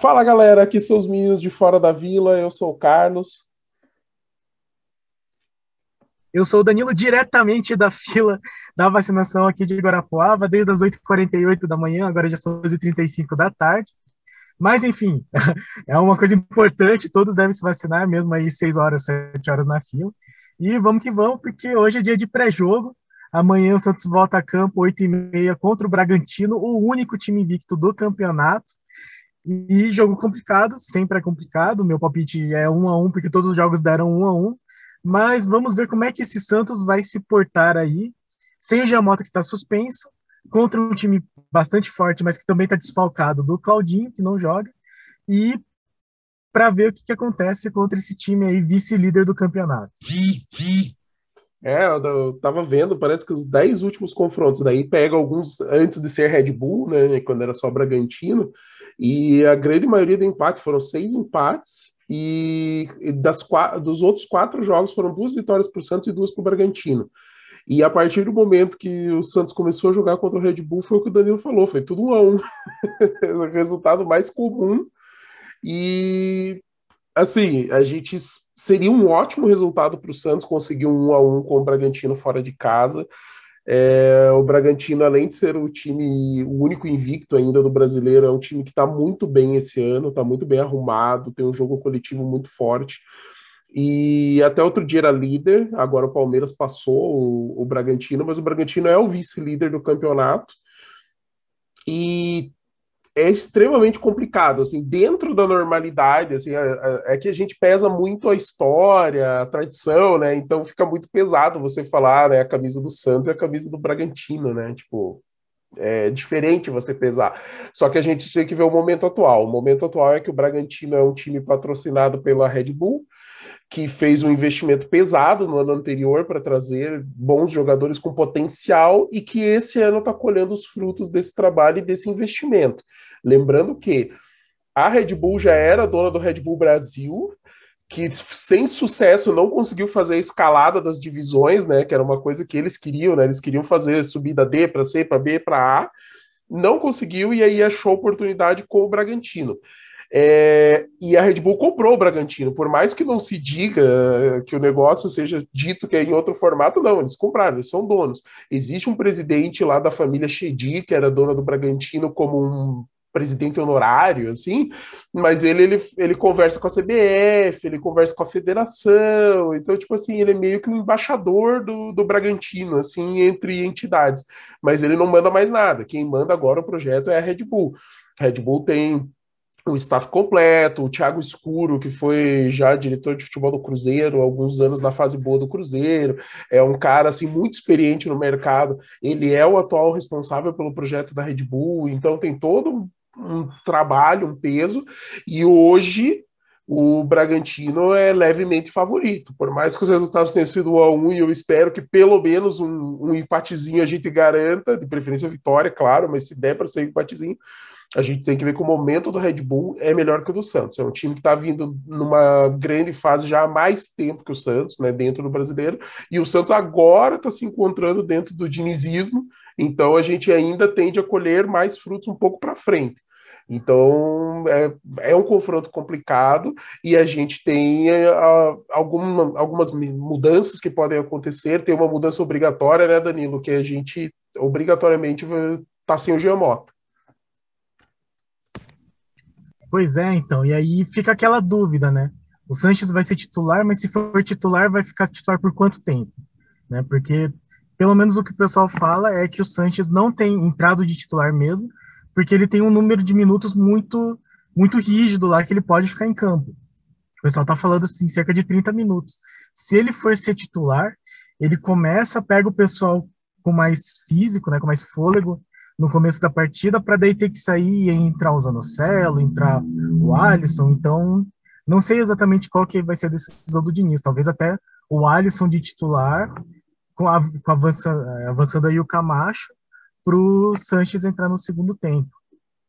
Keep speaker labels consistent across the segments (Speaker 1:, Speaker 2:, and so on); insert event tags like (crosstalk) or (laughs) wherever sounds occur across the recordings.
Speaker 1: Fala galera, aqui são os meninos de fora da vila, eu sou o Carlos.
Speaker 2: Eu sou o Danilo, diretamente da fila da vacinação aqui de Guarapuava, desde as 8h48 da manhã, agora já são 12h35 da tarde. Mas, enfim, (laughs) é uma coisa importante, todos devem se vacinar, mesmo aí 6 horas, 7 horas na fila. E vamos que vamos, porque hoje é dia de pré-jogo. Amanhã o Santos volta a campo, 8h30, contra o Bragantino, o único time invicto do campeonato. E jogo complicado, sempre é complicado. Meu palpite é um a um, porque todos os jogos deram um a um. Mas vamos ver como é que esse Santos vai se portar aí, sem o Giamota que está suspenso, contra um time bastante forte, mas que também está desfalcado do Claudinho, que não joga, e para ver o que, que acontece contra esse time aí, vice-líder do campeonato.
Speaker 1: É, eu tava vendo, parece que os 10 últimos confrontos daí pega alguns antes de ser Red Bull, né, quando era só Bragantino, e a grande maioria do empate foram seis empates e das, dos outros quatro jogos foram duas vitórias para o Santos e duas para o Bragantino. E a partir do momento que o Santos começou a jogar contra o Red Bull, foi o que o Danilo falou, foi tudo um a um. (laughs) o resultado mais comum. E assim, a gente seria um ótimo resultado para o Santos conseguir um 1 a 1 com o Bragantino fora de casa. É, o Bragantino, além de ser o time, o único invicto ainda do brasileiro, é um time que está muito bem esse ano, está muito bem arrumado, tem um jogo coletivo muito forte. E até outro dia era líder, agora o Palmeiras passou o, o Bragantino, mas o Bragantino é o vice-líder do campeonato. E é extremamente complicado, assim, dentro da normalidade, assim, é, é, é, que a gente pesa muito a história, a tradição, né, então fica muito pesado você falar, né, a camisa do Santos e a camisa do Bragantino, né, tipo, é diferente você pesar, só que a gente tem que ver o momento atual, o momento atual é que o Bragantino é um time patrocinado pela Red Bull, que fez um investimento pesado no ano anterior para trazer bons jogadores com potencial e que esse ano está colhendo os frutos desse trabalho e desse investimento. Lembrando que a Red Bull já era dona do Red Bull Brasil, que sem sucesso não conseguiu fazer a escalada das divisões, né? Que era uma coisa que eles queriam, né? Eles queriam fazer subida D para C, para B, para A, não conseguiu e aí achou oportunidade com o Bragantino. É, e a Red Bull comprou o Bragantino, por mais que não se diga que o negócio seja dito que é em outro formato, não, eles compraram, eles são donos. Existe um presidente lá da família Chedi, que era dona do Bragantino, como um presidente honorário, assim, mas ele, ele, ele conversa com a CBF, ele conversa com a federação, então, tipo assim, ele é meio que um embaixador do, do Bragantino, assim, entre entidades, mas ele não manda mais nada, quem manda agora o projeto é a Red Bull. A Red Bull tem o staff completo, o Thiago Escuro, que foi já diretor de futebol do Cruzeiro, alguns anos na fase boa do Cruzeiro, é um cara assim muito experiente no mercado. Ele é o atual responsável pelo projeto da Red Bull, então tem todo um trabalho, um peso, e hoje o Bragantino é levemente favorito. Por mais que os resultados tenham sido 1 a 1 e eu espero que pelo menos um, um empatezinho a gente garanta, de preferência vitória, claro, mas se der para ser um empatezinho, a gente tem que ver que o momento do Red Bull é melhor que o do Santos. É um time que está vindo numa grande fase já há mais tempo que o Santos, né, dentro do brasileiro, e o Santos agora está se encontrando dentro do dinizismo, então a gente ainda tende a colher mais frutos um pouco para frente. Então é, é, um confronto complicado e a gente tem uh, alguma, algumas mudanças que podem acontecer. Tem uma mudança obrigatória, né, Danilo? Que a gente obrigatoriamente está sem o Giamota.
Speaker 2: Pois é, então. E aí fica aquela dúvida, né? O Sanches vai ser titular, mas se for titular, vai ficar titular por quanto tempo? Né? Porque, pelo menos o que o pessoal fala é que o Sanches não tem entrado de titular mesmo, porque ele tem um número de minutos muito muito rígido lá que ele pode ficar em campo. O pessoal tá falando assim, cerca de 30 minutos. Se ele for ser titular, ele começa, pega o pessoal com mais físico, né, com mais fôlego no começo da partida, para daí ter que sair e entrar o Zanocelo, entrar o Alisson. Então, não sei exatamente qual que vai ser a decisão do Diniz. Talvez até o Alisson de titular, com, a, com avança, avançando aí o Camacho, para o Sanches entrar no segundo tempo.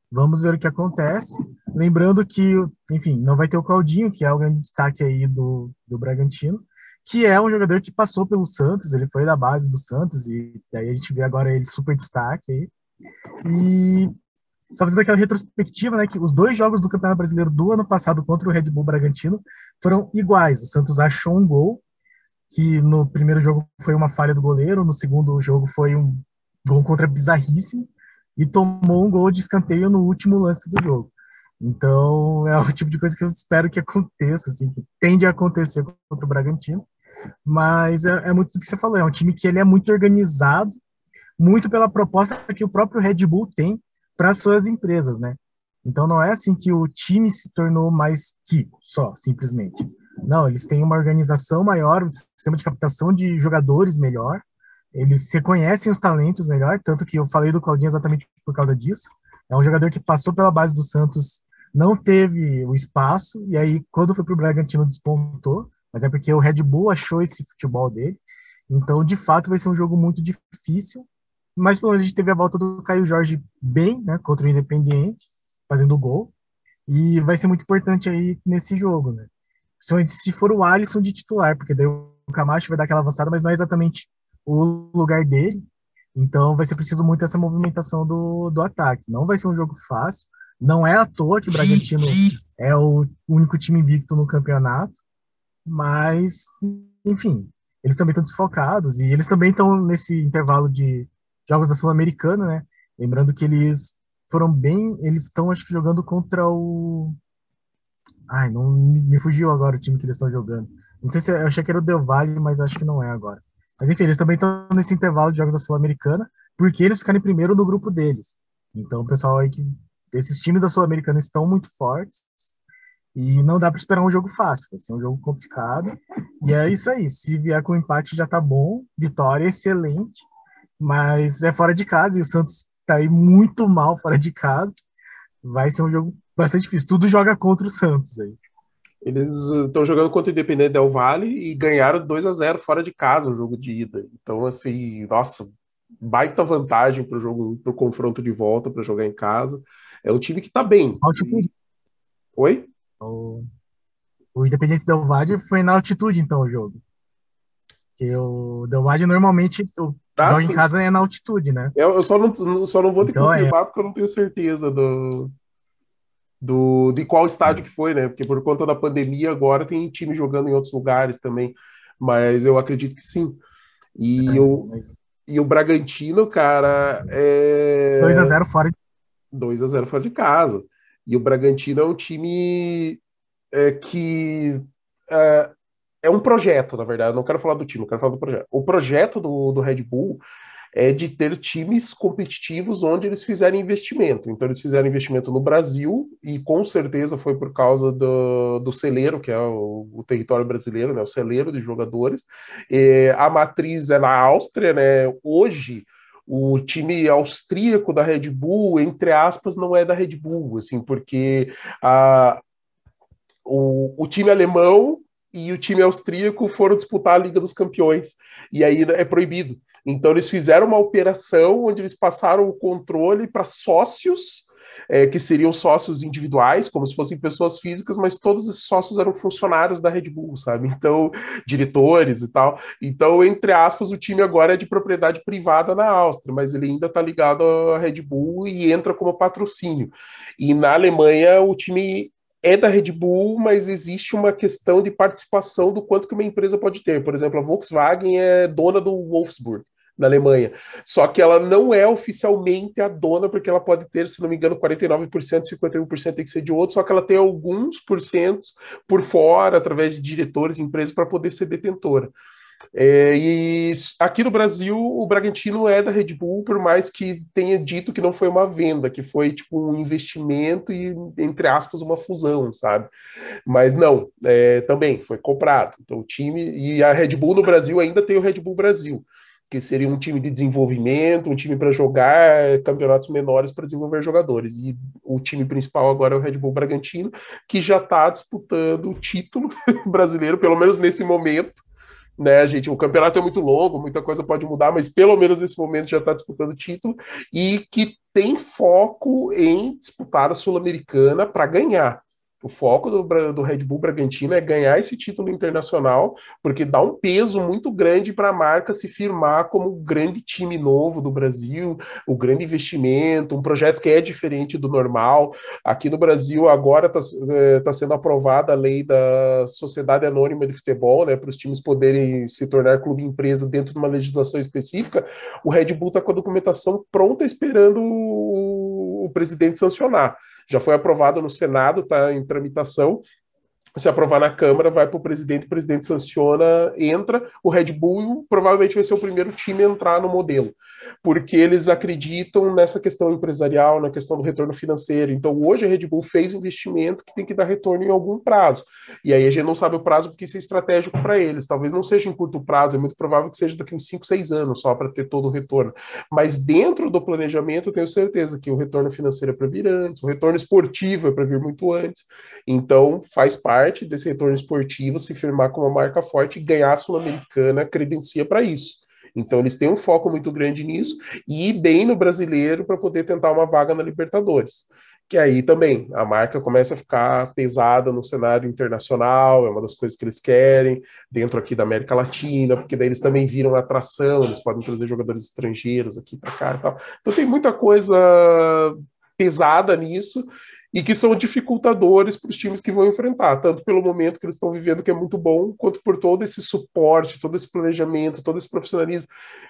Speaker 2: Vamos ver o que acontece. Lembrando que, enfim, não vai ter o Claudinho, que é o grande destaque aí do, do Bragantino, que é um jogador que passou pelo Santos, ele foi da base do Santos, e aí a gente vê agora ele super destaque aí. E só fazendo aquela retrospectiva, né, que os dois jogos do Campeonato Brasileiro do ano passado contra o Red Bull Bragantino foram iguais. O Santos achou um gol, que no primeiro jogo foi uma falha do goleiro, no segundo jogo foi um gol contra bizarríssimo, e tomou um gol de escanteio no último lance do jogo. Então, é o tipo de coisa que eu espero que aconteça, assim, que tende a acontecer contra o Bragantino. Mas é, é muito do que você falou, é um time que ele é muito organizado, muito pela proposta que o próprio Red Bull tem para suas empresas, né? Então não é assim que o time se tornou mais rico, só, simplesmente. Não, eles têm uma organização maior, um sistema de captação de jogadores melhor, eles reconhecem os talentos melhor, tanto que eu falei do Claudinho exatamente por causa disso. É um jogador que passou pela base do Santos, não teve o espaço, e aí quando foi para o Bragantino despontou, mas é porque o Red Bull achou esse futebol dele. Então, de fato, vai ser um jogo muito difícil, mas pelo menos a gente teve a volta do Caio Jorge bem, né, contra o Independiente, fazendo gol, e vai ser muito importante aí nesse jogo, né? Principalmente se for o Alisson de titular, porque daí o Camacho vai dar aquela avançada, mas não é exatamente o lugar dele, então vai ser preciso muito essa movimentação do, do ataque. Não vai ser um jogo fácil, não é à toa que o Bragantino é o único time invicto no campeonato, mas, enfim, eles também estão desfocados e eles também estão nesse intervalo de jogos da Sul-Americana, né? Lembrando que eles foram bem, eles estão acho que jogando contra o Ai, não me fugiu agora o time que eles estão jogando. Não sei se eu achei que era o Del Valle, mas acho que não é agora. Mas enfim, eles também estão nesse intervalo de jogos da Sul-Americana, porque eles ficaram em primeiro no grupo deles. Então, o pessoal aí que esses times da Sul-Americana estão muito fortes e não dá para esperar um jogo fácil, vai ser um jogo complicado. E é isso aí, se vier com empate já tá bom, vitória excelente mas é fora de casa e o Santos tá aí muito mal fora de casa. Vai ser um jogo bastante difícil. Tudo joga contra o Santos aí.
Speaker 1: Eles estão jogando contra o Independente Del Vale e ganharam 2 a 0 fora de casa o jogo de ida. Então, assim, nossa, baita vantagem para o jogo, para o confronto de volta, para jogar em casa. É um time que está bem.
Speaker 2: Altitude.
Speaker 1: Oi?
Speaker 2: O, o Independente Del Vale foi na altitude, então, o jogo. Que o Del Valle normalmente o tá, joga sim. em casa é na altitude, né?
Speaker 1: Eu, eu só, não, só não vou ter então, que confirmar é... porque eu não tenho certeza do, do, de qual estádio que foi, né? Porque por conta da pandemia agora tem time jogando em outros lugares também. Mas eu acredito que sim. E, é, mas... e o Bragantino, cara, é.
Speaker 2: 2x0 fora de
Speaker 1: 2 a 0 fora de casa. E o Bragantino é um time é, que é, é um projeto, na verdade. Eu não quero falar do time, eu quero falar do projeto. O projeto do, do Red Bull é de ter times competitivos onde eles fizerem investimento. Então, eles fizeram investimento no Brasil, e com certeza foi por causa do, do celeiro, que é o, o território brasileiro, né, o celeiro de jogadores. E a matriz é na Áustria, né? Hoje o time austríaco da Red Bull, entre aspas, não é da Red Bull, assim, porque a, o, o time alemão e o time austríaco foram disputar a Liga dos Campeões, e aí é proibido. Então eles fizeram uma operação onde eles passaram o controle para sócios, é, que seriam sócios individuais, como se fossem pessoas físicas, mas todos esses sócios eram funcionários da Red Bull, sabe? Então, diretores e tal. Então, entre aspas, o time agora é de propriedade privada na Áustria, mas ele ainda está ligado à Red Bull e entra como patrocínio. E na Alemanha, o time é da Red Bull, mas existe uma questão de participação do quanto que uma empresa pode ter. Por exemplo, a Volkswagen é dona do Wolfsburg, na Alemanha. Só que ela não é oficialmente a dona, porque ela pode ter, se não me engano, 49%, 51% tem que ser de outro, só que ela tem alguns porcentos por fora, através de diretores, empresas, para poder ser detentora. É, e aqui no Brasil, o Bragantino é da Red Bull, por mais que tenha dito que não foi uma venda, que foi tipo um investimento e, entre aspas, uma fusão, sabe? Mas não, é, também foi comprado. Então, o time. E a Red Bull no Brasil ainda tem o Red Bull Brasil, que seria um time de desenvolvimento, um time para jogar campeonatos menores para desenvolver jogadores. E o time principal agora é o Red Bull Bragantino, que já está disputando o título (laughs) brasileiro, pelo menos nesse momento né, gente? O campeonato é muito longo, muita coisa pode mudar, mas pelo menos nesse momento já está disputando título e que tem foco em disputar a Sul-Americana para ganhar. O foco do, do Red Bull Bragantino é ganhar esse título internacional, porque dá um peso muito grande para a marca se firmar como o grande time novo do Brasil, o grande investimento, um projeto que é diferente do normal. Aqui no Brasil, agora está é, tá sendo aprovada a lei da Sociedade Anônima de Futebol, né, para os times poderem se tornar clube empresa dentro de uma legislação específica. O Red Bull está com a documentação pronta, esperando o, o presidente sancionar já foi aprovado no Senado, está em tramitação, se aprovar na Câmara, vai para o presidente, o presidente sanciona, entra, o Red Bull provavelmente vai ser o primeiro time a entrar no modelo, porque eles acreditam nessa questão empresarial, na questão do retorno financeiro. Então, hoje a Red Bull fez investimento que tem que dar retorno em algum prazo. E aí a gente não sabe o prazo porque isso é estratégico para eles. Talvez não seja em curto prazo, é muito provável que seja daqui uns 5, 6 anos só para ter todo o retorno. Mas dentro do planejamento, eu tenho certeza que o retorno financeiro é para vir antes, o retorno esportivo é para vir muito antes. Então, faz parte parte desse retorno esportivo se firmar como uma marca forte e ganhar a Sul-Americana credencia para isso. Então eles têm um foco muito grande nisso e ir bem no brasileiro para poder tentar uma vaga na Libertadores. Que aí também a marca começa a ficar pesada no cenário internacional, é uma das coisas que eles querem, dentro aqui da América Latina, porque daí eles também viram atração, eles podem trazer jogadores estrangeiros aqui para cá e tal. Então tem muita coisa pesada nisso e que são dificultadores para os times que vão enfrentar, tanto pelo momento que eles estão vivendo, que é muito bom, quanto por todo esse suporte, todo esse planejamento, todo esse profissionalismo.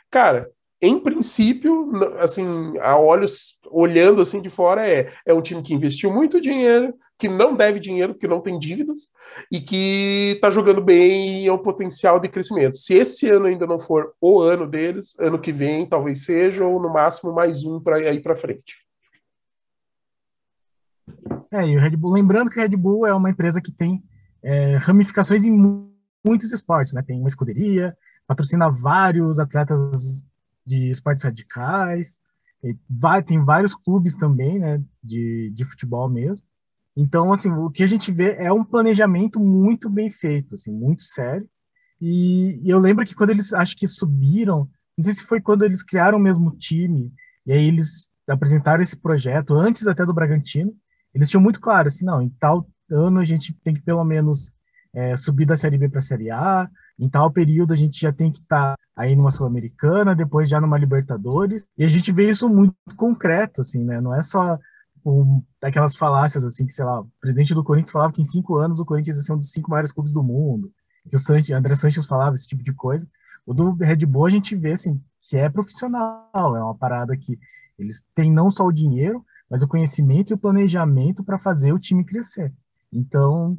Speaker 1: Cara, em princípio, assim, a olhos olhando assim de fora é é um time que investiu muito dinheiro, que não deve dinheiro, que não tem dívidas e que está jogando bem e é um potencial de crescimento. Se esse ano ainda não for o ano deles, ano que vem talvez seja ou no máximo mais um para ir para frente.
Speaker 2: É, e o Red Bull, lembrando que o Red Bull é uma empresa que tem é, ramificações em muitos esportes, né? Tem uma escuderia, patrocina vários atletas de esportes radicais, vai, tem vários clubes também, né? De, de futebol mesmo. Então, assim, o que a gente vê é um planejamento muito bem feito, assim, muito sério. E, e eu lembro que quando eles, acho que subiram, não sei se foi quando eles criaram o mesmo time, e aí eles apresentaram esse projeto, antes até do Bragantino, eles tinham muito claro, assim, não, em tal ano a gente tem que pelo menos é, subir da Série B para a Série A, em tal período a gente já tem que estar tá aí numa Sul-Americana, depois já numa Libertadores, e a gente vê isso muito concreto, assim, né, não é só um, aquelas falácias, assim, que, sei lá, o presidente do Corinthians falava que em cinco anos o Corinthians ia ser um dos cinco maiores clubes do mundo, que o Sanches, André Sanches falava esse tipo de coisa, o do Red Bull a gente vê, assim, que é profissional, é uma parada que eles têm não só o dinheiro, mas o conhecimento e o planejamento para fazer o time crescer. Então,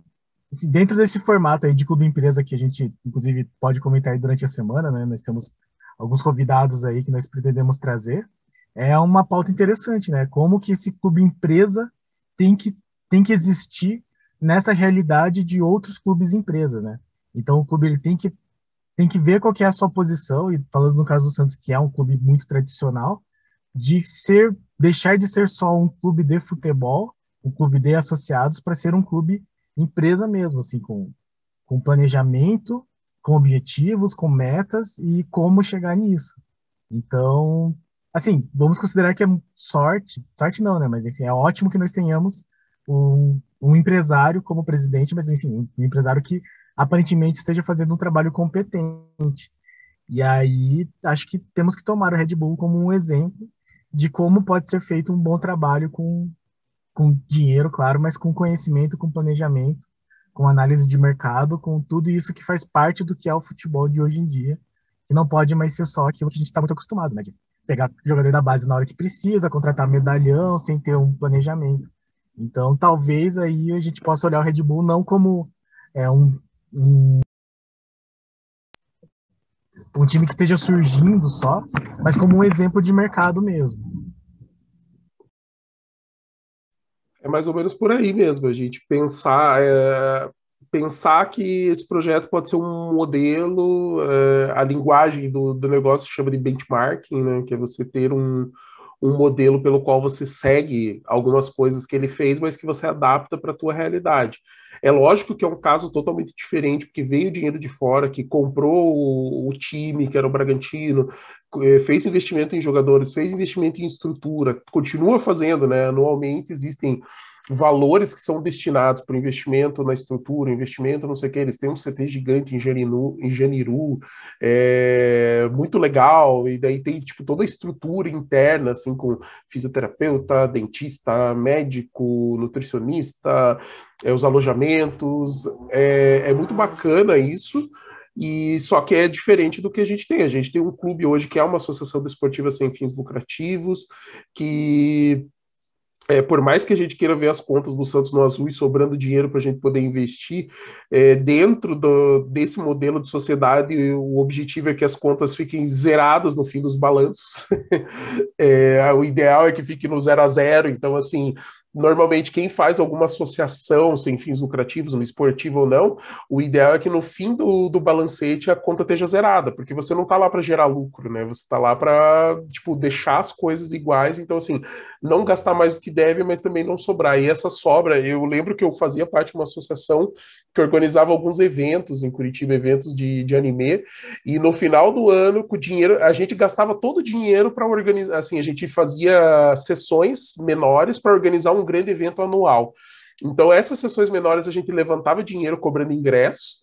Speaker 2: dentro desse formato aí de clube empresa que a gente, inclusive, pode comentar durante a semana, né? Nós temos alguns convidados aí que nós pretendemos trazer. É uma pauta interessante, né? Como que esse clube empresa tem que, tem que existir nessa realidade de outros clubes empresa, né? Então, o clube ele tem que tem que ver qual que é a sua posição, e falando no caso do Santos, que é um clube muito tradicional, de ser deixar de ser só um clube de futebol, um clube de associados, para ser um clube empresa mesmo, assim, com, com planejamento, com objetivos, com metas e como chegar nisso. Então, assim, vamos considerar que é sorte, sorte não, né? Mas enfim, é ótimo que nós tenhamos um, um empresário como presidente, mas enfim, um empresário que aparentemente esteja fazendo um trabalho competente. E aí, acho que temos que tomar o Red Bull como um exemplo de como pode ser feito um bom trabalho com, com dinheiro, claro, mas com conhecimento, com planejamento, com análise de mercado, com tudo isso que faz parte do que é o futebol de hoje em dia, que não pode mais ser só aquilo que a gente está muito acostumado, né? De pegar jogador da base na hora que precisa, contratar medalhão sem ter um planejamento. Então, talvez aí a gente possa olhar o Red Bull não como é, um, um um time que esteja surgindo só, mas como um exemplo de mercado mesmo.
Speaker 1: É mais ou menos por aí mesmo, a gente pensar, é, pensar que esse projeto pode ser um modelo, é, a linguagem do, do negócio chama de benchmarking, né, que é você ter um, um modelo pelo qual você segue algumas coisas que ele fez, mas que você adapta para a tua realidade. É lógico que é um caso totalmente diferente, porque veio dinheiro de fora, que comprou o, o time, que era o Bragantino, eh, fez investimento em jogadores, fez investimento em estrutura, continua fazendo, né? Anualmente existem valores que são destinados para investimento na estrutura, investimento não sei o que, eles têm um CT gigante em Janiru, em Janiru é, muito legal, e daí tem tipo toda a estrutura interna, assim, com fisioterapeuta, dentista, médico, nutricionista, é, os alojamentos, é, é muito bacana isso, e só que é diferente do que a gente tem. A gente tem um clube hoje que é uma associação desportiva sem fins lucrativos, que é, por mais que a gente queira ver as contas do Santos no azul e sobrando dinheiro para a gente poder investir, é, dentro do, desse modelo de sociedade, o objetivo é que as contas fiquem zeradas no fim dos balanços. (laughs) é, o ideal é que fique no zero a zero. Então, assim, normalmente quem faz alguma associação sem fins lucrativos, no esportivo ou não, o ideal é que no fim do, do balancete a conta esteja zerada, porque você não está lá para gerar lucro, né? Você está lá para, tipo, deixar as coisas iguais, então assim, não gastar mais do que deve, mas também não sobrar. E essa sobra, eu lembro que eu fazia parte de uma associação que organizava alguns eventos em Curitiba, eventos de, de anime, e no final do ano, com o dinheiro, a gente gastava todo o dinheiro para organizar, assim, a gente fazia sessões menores para organizar um grande evento anual. Então, essas sessões menores a gente levantava dinheiro cobrando ingresso.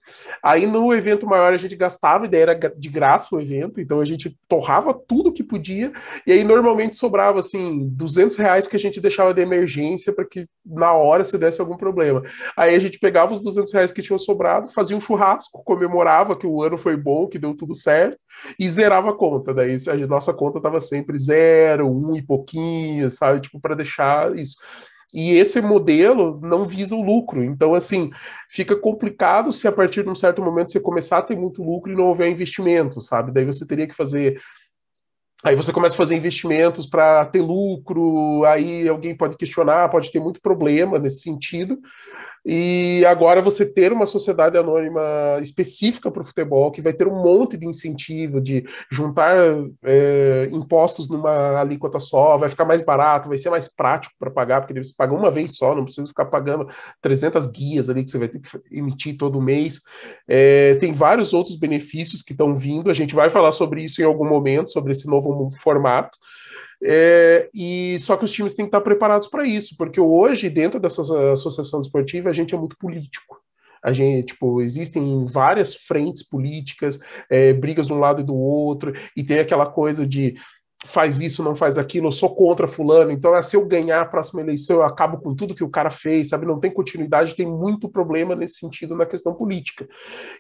Speaker 1: Aí, no evento maior, a gente gastava, e daí era de graça o evento. Então, a gente torrava tudo que podia. E aí, normalmente, sobrava, assim, 200 reais que a gente deixava de emergência para que na hora se desse algum problema. Aí, a gente pegava os 200 reais que tinham sobrado, fazia um churrasco, comemorava que o ano foi bom, que deu tudo certo, e zerava a conta. Daí, a nossa conta estava sempre zero, um e pouquinho, sabe? Tipo, para deixar isso. E esse modelo não visa o lucro. Então, assim, fica complicado se a partir de um certo momento você começar a ter muito lucro e não houver investimento, sabe? Daí você teria que fazer. Aí você começa a fazer investimentos para ter lucro, aí alguém pode questionar, pode ter muito problema nesse sentido. E agora você ter uma sociedade anônima específica para o futebol, que vai ter um monte de incentivo de juntar é, impostos numa alíquota só, vai ficar mais barato, vai ser mais prático para pagar, porque você paga uma vez só, não precisa ficar pagando 300 guias ali que você vai ter que emitir todo mês. É, tem vários outros benefícios que estão vindo, a gente vai falar sobre isso em algum momento, sobre esse novo formato. É, e só que os times têm que estar preparados para isso, porque hoje, dentro dessa associação esportiva, a gente é muito político. A gente, tipo, existem várias frentes políticas, é, brigas de um lado e do outro, e tem aquela coisa de faz isso, não faz aquilo, eu sou contra fulano, então é, se eu ganhar a próxima eleição, eu acabo com tudo que o cara fez, sabe? Não tem continuidade, tem muito problema nesse sentido na questão política.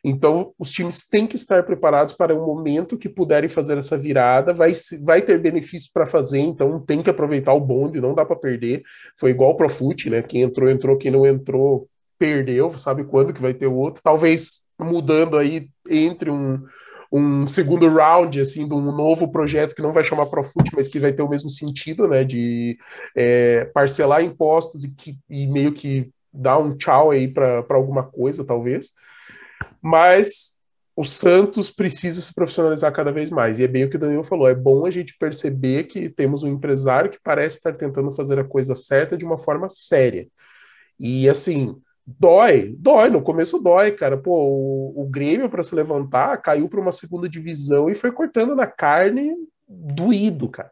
Speaker 1: Então, os times têm que estar preparados para o momento que puderem fazer essa virada, vai, vai ter benefícios para fazer, então tem que aproveitar o bonde, não dá para perder. Foi igual pro Fute, né? Quem entrou, entrou, quem não entrou, perdeu, sabe quando que vai ter o outro. Talvez mudando aí entre um um segundo round, assim, de um novo projeto que não vai chamar Profut, mas que vai ter o mesmo sentido, né, de é, parcelar impostos e, que, e meio que dar um tchau aí para alguma coisa, talvez. Mas o Santos precisa se profissionalizar cada vez mais. E é bem o que o Daniel falou: é bom a gente perceber que temos um empresário que parece estar tentando fazer a coisa certa de uma forma séria. E assim, Dói, dói, no começo dói, cara. Pô, o, o Grêmio, para se levantar, caiu para uma segunda divisão e foi cortando na carne doído, cara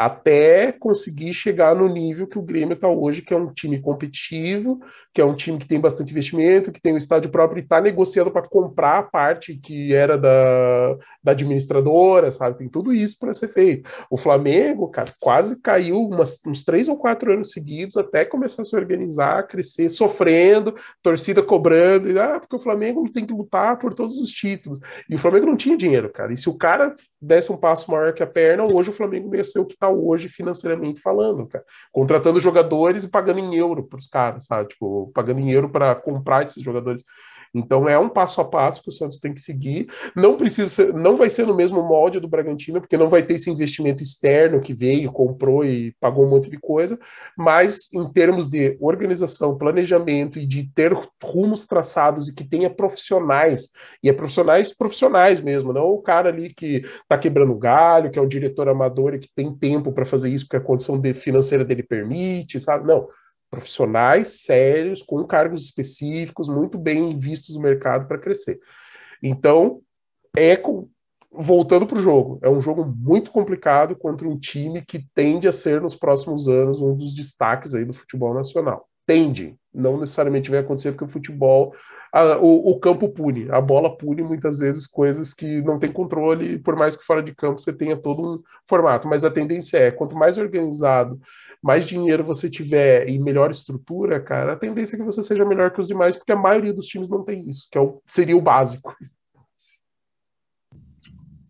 Speaker 1: até conseguir chegar no nível que o Grêmio está hoje, que é um time competitivo, que é um time que tem bastante investimento, que tem um estádio próprio e está negociando para comprar a parte que era da, da administradora, sabe? Tem tudo isso para ser feito. O Flamengo, cara, quase caiu umas, uns três ou quatro anos seguidos até começar a se organizar, crescer, sofrendo, torcida cobrando, e, ah, porque o Flamengo tem que lutar por todos os títulos. E o Flamengo não tinha dinheiro, cara. E se o cara desse um passo maior que a perna, hoje o Flamengo ser o que está hoje financeiramente falando, cara. Contratando jogadores e pagando em euro para os caras, sabe? Tipo, pagando em euro para comprar esses jogadores. Então é um passo a passo que o Santos tem que seguir. Não precisa não vai ser no mesmo molde do Bragantino, porque não vai ter esse investimento externo que veio, comprou e pagou um monte de coisa, mas em termos de organização, planejamento e de ter rumos traçados e que tenha profissionais, e é profissionais profissionais mesmo, não o cara ali que está quebrando galho, que é um diretor amador e que tem tempo para fazer isso porque a condição de, financeira dele permite, sabe? Não profissionais sérios, com cargos específicos, muito bem vistos no mercado para crescer. Então, é com, voltando para o jogo, é um jogo muito complicado contra um time que tende a ser nos próximos anos um dos destaques aí do futebol nacional. Tende. Não necessariamente vai acontecer porque o futebol a, o, o, campo pune, a bola pune muitas vezes coisas que não tem controle, por mais que fora de campo você tenha todo um formato, mas a tendência é, quanto mais organizado, mais dinheiro você tiver e melhor estrutura, cara, a tendência é que você seja melhor que os demais, porque a maioria dos times não tem isso, que é o, seria o básico.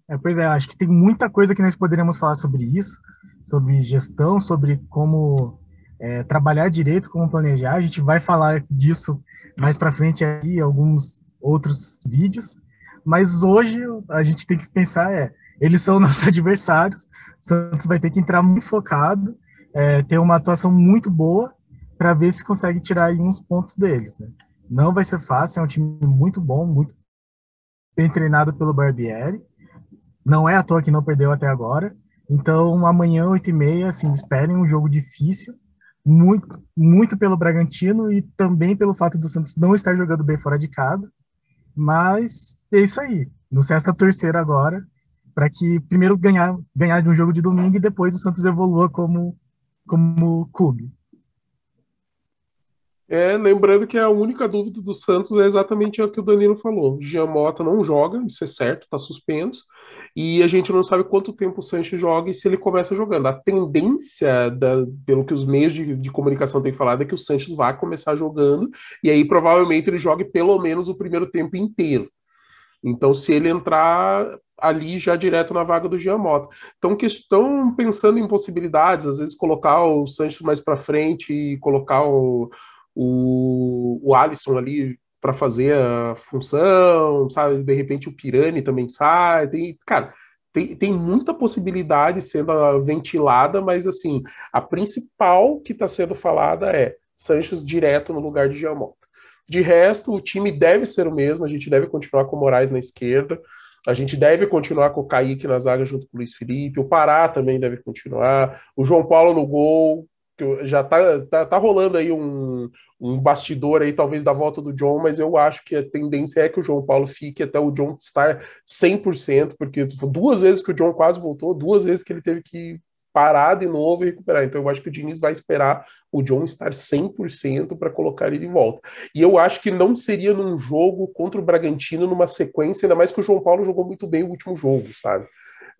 Speaker 2: É, pois é, acho que tem muita coisa que nós poderíamos falar sobre isso, sobre gestão, sobre como é, trabalhar direito, como planejar. A gente vai falar disso mais para frente aí alguns outros vídeos, mas hoje a gente tem que pensar é, eles são (laughs) nossos adversários, o Santos vai ter que entrar muito focado, é, ter uma atuação muito boa para ver se consegue tirar aí uns pontos deles. Né? Não vai ser fácil, é um time muito bom, muito bem treinado pelo Barbieri. Não é à toa que não perdeu até agora. Então, amanhã, 8h30, assim, esperem um jogo difícil, muito, muito pelo Bragantino e também pelo fato do Santos não estar jogando bem fora de casa. Mas é isso aí. No sexta terceira agora, para que primeiro ganhar, ganhar de um jogo de domingo e depois o Santos evolua como, como clube.
Speaker 1: É, lembrando que a única dúvida do Santos é exatamente o que o Danilo falou. Giamota não joga, isso é certo, está suspenso e a gente não sabe quanto tempo o Sanches joga e se ele começa jogando. A tendência, da, pelo que os meios de, de comunicação têm falado, é que o Sanches vá começar jogando, e aí provavelmente ele jogue pelo menos o primeiro tempo inteiro. Então, se ele entrar ali já direto na vaga do Giamota. Então, que estão pensando em possibilidades, às vezes colocar o Sanches mais para frente e colocar o, o, o Alisson ali para fazer a função, sabe? De repente o Pirani também sai. Tem, cara, tem, tem muita possibilidade sendo ventilada, mas assim, a principal que está sendo falada é Sanches direto no lugar de Giamota. De resto, o time deve ser o mesmo, a gente deve continuar com o Moraes na esquerda, a gente deve continuar com o Kaique na zaga junto com o Luiz Felipe, o Pará também deve continuar, o João Paulo no gol, já tá, tá, tá rolando aí um, um bastidor aí, talvez, da volta do John, mas eu acho que a tendência é que o João Paulo fique até o John estar 100%, porque duas vezes que o John quase voltou, duas vezes que ele teve que parar de novo e recuperar. Então eu acho que o Diniz vai esperar o John estar 100% para colocar ele de volta. E eu acho que não seria num jogo contra o Bragantino, numa sequência, ainda mais que o João Paulo jogou muito bem o último jogo, sabe?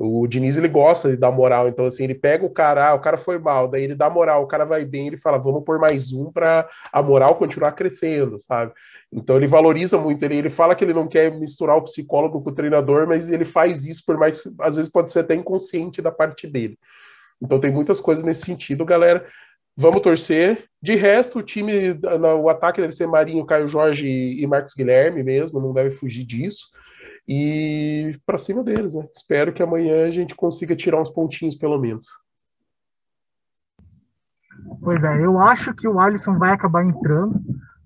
Speaker 1: O Diniz ele gosta de dar moral, então assim, ele pega o cara, ah, o cara foi mal, daí ele dá moral, o cara vai bem, ele fala, vamos por mais um para a moral continuar crescendo, sabe? Então ele valoriza muito, ele, ele fala que ele não quer misturar o psicólogo com o treinador, mas ele faz isso por mais, às vezes pode ser até inconsciente da parte dele. Então tem muitas coisas nesse sentido, galera. Vamos torcer. De resto, o time, o ataque deve ser Marinho, Caio Jorge e Marcos Guilherme mesmo, não deve fugir disso e para cima deles, né? Espero que amanhã a gente consiga tirar uns pontinhos pelo menos.
Speaker 2: Pois é, eu acho que o Alisson vai acabar entrando,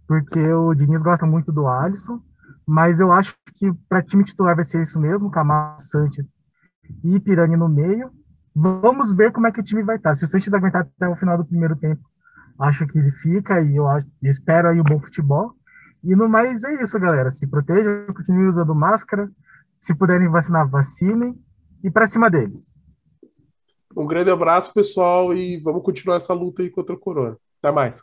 Speaker 2: porque o Diniz gosta muito do Alisson, mas eu acho que para time titular vai ser isso mesmo, Camargo Sanches e Pirani no meio. Vamos ver como é que o time vai estar. Se o Sanches aguentar até o final do primeiro tempo, acho que ele fica e eu, acho, eu espero aí o um bom futebol. E no mais é isso, galera. Se protejam, continuem usando máscara. Se puderem vacinar, vacinem. E para cima deles.
Speaker 1: Um grande abraço, pessoal, e vamos continuar essa luta aí contra o corona. Até mais.